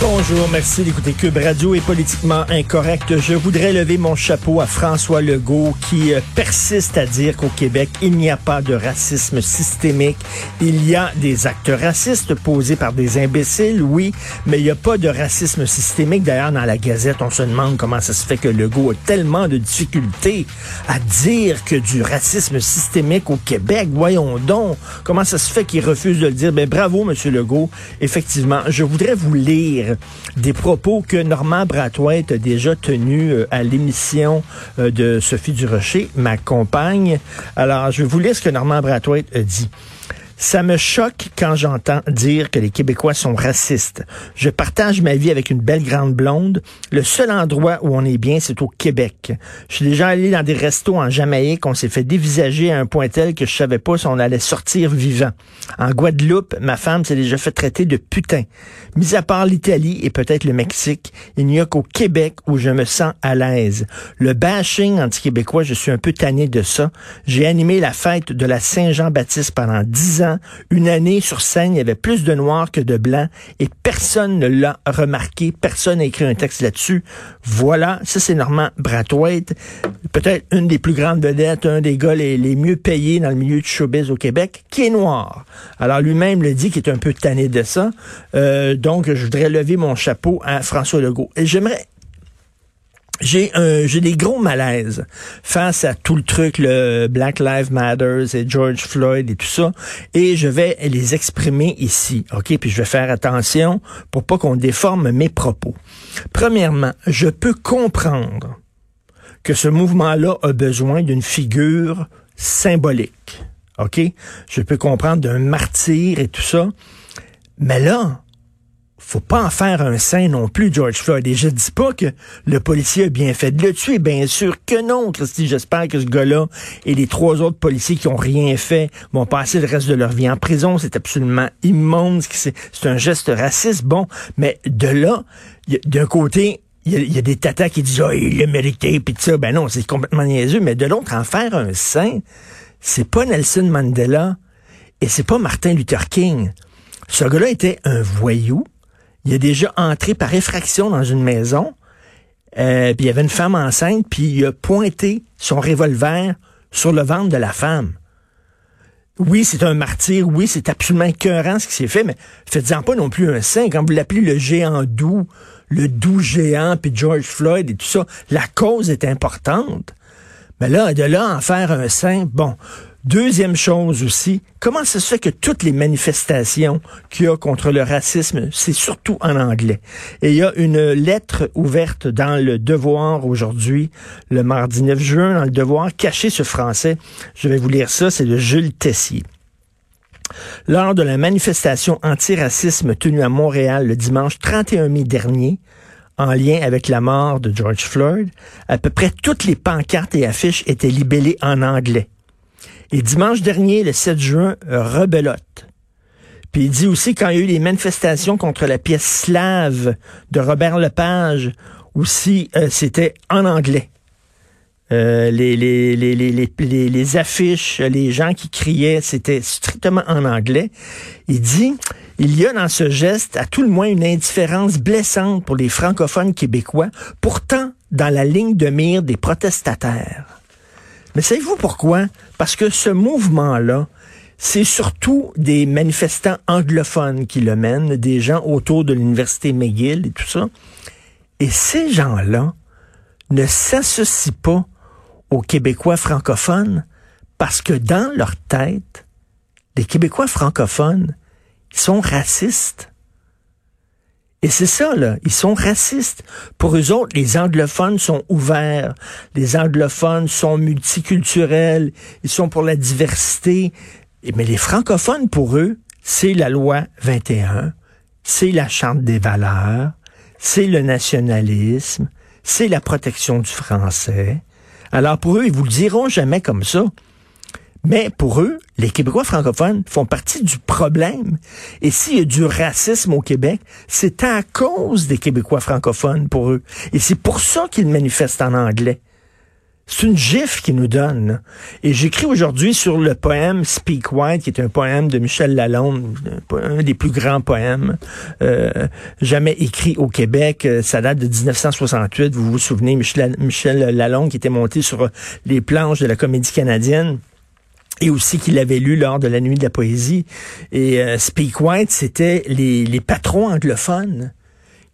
Bonjour, merci d'écouter Cube Radio est politiquement incorrect. Je voudrais lever mon chapeau à François Legault qui euh, persiste à dire qu'au Québec, il n'y a pas de racisme systémique. Il y a des actes racistes posés par des imbéciles, oui, mais il n'y a pas de racisme systémique. D'ailleurs, dans la Gazette, on se demande comment ça se fait que Legault a tellement de difficultés à dire que du racisme systémique au Québec. Voyons donc, comment ça se fait qu'il refuse de le dire? Ben bravo, Monsieur Legault. Effectivement, je voudrais vous lire des propos que Normand Brathwaite a déjà tenus euh, à l'émission euh, de Sophie Durocher, ma compagne. Alors, je vous lire ce que Normand Brathwaite a dit. Ça me choque quand j'entends dire que les Québécois sont racistes. Je partage ma vie avec une belle grande blonde. Le seul endroit où on est bien, c'est au Québec. Je suis déjà allé dans des restos en Jamaïque. On s'est fait dévisager à un point tel que je savais pas si on allait sortir vivant. En Guadeloupe, ma femme s'est déjà fait traiter de putain. Mis à part l'Italie et peut-être le Mexique, il n'y a qu'au Québec où je me sens à l'aise. Le bashing anti-québécois, je suis un peu tanné de ça. J'ai animé la fête de la Saint-Jean-Baptiste pendant dix ans une année sur scène, il y avait plus de noirs que de blancs et personne ne l'a remarqué. Personne n'a écrit un texte là-dessus. Voilà, ça c'est Normand Brathwaite, peut-être une des plus grandes vedettes, un des gars les, mieux payés dans le milieu du showbiz au Québec, qui est noir. Alors lui-même le dit qu'il est un peu tanné de ça. Euh, donc je voudrais lever mon chapeau à François Legault. Et j'aimerais j'ai j'ai des gros malaises face à tout le truc le Black Lives Matter et George Floyd et tout ça et je vais les exprimer ici OK? Puis je vais faire attention pour pas qu'on déforme mes propos. Premièrement, je peux comprendre que ce mouvement-là a besoin d'une figure symbolique. OK? Je peux comprendre d'un martyr et tout ça. Mais là, faut pas en faire un saint non plus, George Floyd. Et je dis pas que le policier a bien fait de le tuer, bien sûr que non, Christy. J'espère que ce gars-là et les trois autres policiers qui ont rien fait vont passer le reste de leur vie en prison. C'est absolument immonde. C'est un geste raciste. Bon, mais de là, d'un côté, il y, a, des tatas qui disent, oh, il l'a mérité, puis ça. Ben non, c'est complètement niaiseux. Mais de l'autre, en faire un saint, c'est pas Nelson Mandela et c'est pas Martin Luther King. Ce gars-là était un voyou il a déjà entré par effraction dans une maison, euh, puis il y avait une femme enceinte, puis il a pointé son revolver sur le ventre de la femme. Oui, c'est un martyr, oui, c'est absolument écœurant ce qui s'est fait, mais faites-en pas non plus un saint. Quand vous l'appelez le géant doux, le doux géant, puis George Floyd et tout ça, la cause est importante. Mais là, de là en faire un saint, bon, Deuxième chose aussi, comment ça se fait que toutes les manifestations qu'il y a contre le racisme, c'est surtout en anglais? Et il y a une lettre ouverte dans le Devoir aujourd'hui, le mardi 9 juin, dans le Devoir, caché ce français. Je vais vous lire ça, c'est de Jules Tessier. Lors de la manifestation anti-racisme tenue à Montréal le dimanche 31 mai dernier, en lien avec la mort de George Floyd, à peu près toutes les pancartes et affiches étaient libellées en anglais. Et dimanche dernier, le 7 juin, rebelote. Puis il dit aussi quand il y a eu les manifestations contre la pièce slave de Robert Lepage, aussi euh, c'était en anglais. Euh, les, les, les, les, les, affiches, les gens qui criaient, c'était strictement en anglais. Il dit, il y a dans ce geste à tout le moins une indifférence blessante pour les francophones québécois, pourtant dans la ligne de mire des protestataires. Mais savez-vous pourquoi? Parce que ce mouvement-là, c'est surtout des manifestants anglophones qui le mènent, des gens autour de l'université McGill et tout ça. Et ces gens-là ne s'associent pas aux Québécois francophones parce que dans leur tête, les Québécois francophones sont racistes. Et c'est ça, là. Ils sont racistes. Pour eux autres, les anglophones sont ouverts. Les anglophones sont multiculturels. Ils sont pour la diversité. Mais les francophones, pour eux, c'est la loi 21. C'est la charte des valeurs. C'est le nationalisme. C'est la protection du français. Alors pour eux, ils vous le diront jamais comme ça. Mais pour eux, les Québécois francophones font partie du problème. Et s'il y a du racisme au Québec, c'est à cause des Québécois francophones pour eux. Et c'est pour ça qu'ils manifestent en anglais. C'est une gifle qu'il nous donne. Et j'écris aujourd'hui sur le poème Speak White, qui est un poème de Michel Lalonde, un des plus grands poèmes euh, jamais écrit au Québec. Euh, ça date de 1968. Vous vous souvenez, Michel Lalonde qui était monté sur les planches de la comédie canadienne? Et aussi qu'il avait lu lors de la nuit de la poésie. Et euh, Speak White, c'était les, les patrons anglophones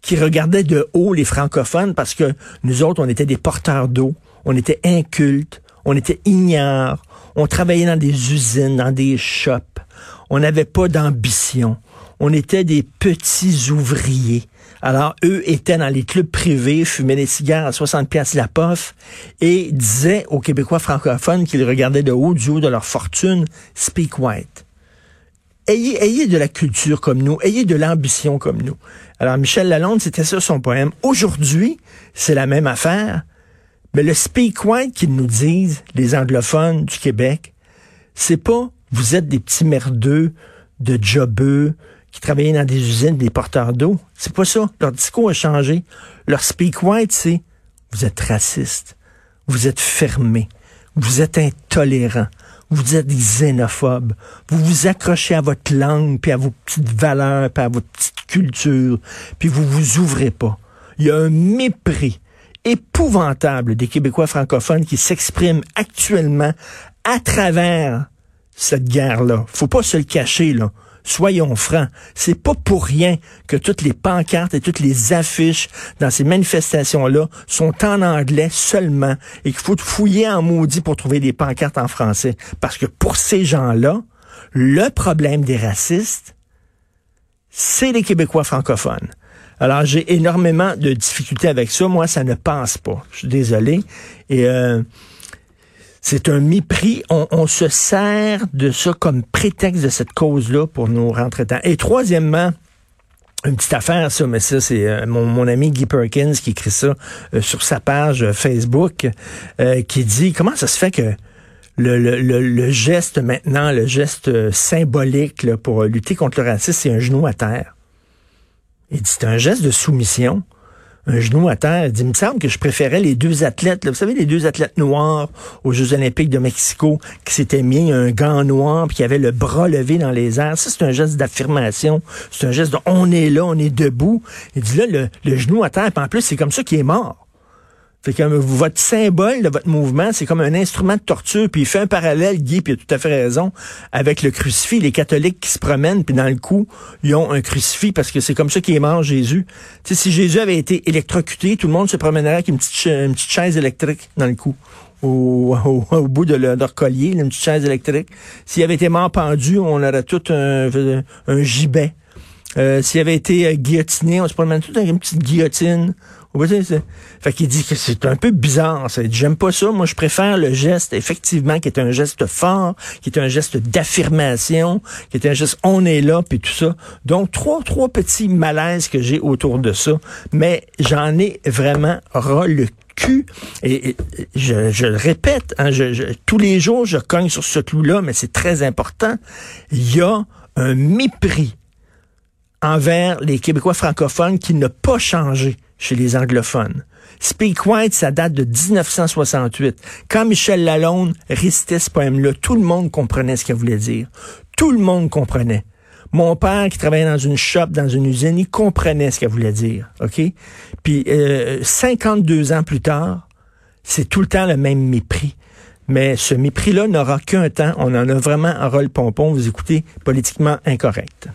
qui regardaient de haut les francophones parce que nous autres, on était des porteurs d'eau. On était inculte, on était ignare, on travaillait dans des usines, dans des shops, on n'avait pas d'ambition, on était des petits ouvriers. Alors, eux étaient dans les clubs privés, fumaient des cigares à 60 pièces la pof et disaient aux Québécois francophones qu'ils regardaient de haut du haut de leur fortune, speak white. Ayez, ayez de la culture comme nous, ayez de l'ambition comme nous. Alors, Michel Lalonde, c'était ça son poème. Aujourd'hui, c'est la même affaire. Mais le speak white qu'ils nous disent, les anglophones du Québec, c'est pas vous êtes des petits merdeux de jobeux qui travaillaient dans des usines, des porteurs d'eau. C'est pas ça. Leur discours a changé. Leur speak white, c'est vous êtes raciste, vous êtes fermé, vous êtes intolérant, vous êtes xénophobe, vous vous accrochez à votre langue, puis à vos petites valeurs, puis à votre petite culture, puis vous vous ouvrez pas. Il y a un mépris épouvantable des Québécois francophones qui s'expriment actuellement à travers cette guerre-là. Faut pas se le cacher, là. Soyons francs, c'est pas pour rien que toutes les pancartes et toutes les affiches dans ces manifestations-là sont en anglais seulement et qu'il faut fouiller en maudit pour trouver des pancartes en français. Parce que pour ces gens-là, le problème des racistes, c'est les Québécois francophones. Alors, j'ai énormément de difficultés avec ça. Moi, ça ne passe pas. Je suis désolé. Et euh, c'est un mépris. On, se sert de ça comme prétexte de cette cause-là pour nous rentrer dedans. Et troisièmement, une petite affaire, ça, mais ça, c'est euh, mon, ami Guy Perkins qui écrit ça euh, sur sa page Facebook, qui dit comment ça se fait que le, le, le, geste maintenant, le geste symbolique pour lutter contre le racisme, c'est un genou à terre? Il dit, c'est un geste de soumission. Un genou à terre. Il dit, il me semble que je préférais les deux athlètes. Vous savez, les deux athlètes noirs aux Jeux olympiques de Mexico qui s'étaient mis un gant noir puis qui avaient le bras levé dans les airs. Ça, c'est un geste d'affirmation. C'est un geste de on est là, on est debout. Il dit là, le, le genou à terre. En plus, c'est comme ça qu'il est mort. Fait que votre symbole de votre mouvement, c'est comme un instrument de torture, puis il fait un parallèle, Guy, puis il a tout à fait raison, avec le crucifix. Les catholiques qui se promènent, puis dans le cou, ils ont un crucifix parce que c'est comme ça qu'il est mort, Jésus. Tu si Jésus avait été électrocuté, tout le monde se promènerait avec une petite, chaise électrique dans le cou. Au, au, bout de leur collier, une petite chaise électrique. S'il avait été mort pendu, on aurait tout un, un gibet. Euh, s'il avait été euh, guillotiné, on se promène tout avec une petite guillotine fait qu'il dit que c'est un peu bizarre. J'aime pas ça. Moi, je préfère le geste, effectivement, qui est un geste fort, qui est un geste d'affirmation, qui est un geste on est là, puis tout ça. Donc, trois, trois petits malaises que j'ai autour de ça. Mais j'en ai vraiment ras le cul. Et, je, le répète, hein, tous les jours, je cogne sur ce clou-là, mais c'est très important. Il y a un mépris envers les Québécois francophones qui n'a pas changé chez les anglophones. Speak White, ça date de 1968. Quand Michel Lalonde récitait ce poème-là, tout le monde comprenait ce qu'il voulait dire. Tout le monde comprenait. Mon père, qui travaillait dans une shop, dans une usine, il comprenait ce qu'elle voulait dire. OK? Puis, euh, 52 ans plus tard, c'est tout le temps le même mépris. Mais ce mépris-là n'aura qu'un temps. On en a vraiment un rôle pompon. Vous écoutez politiquement incorrect.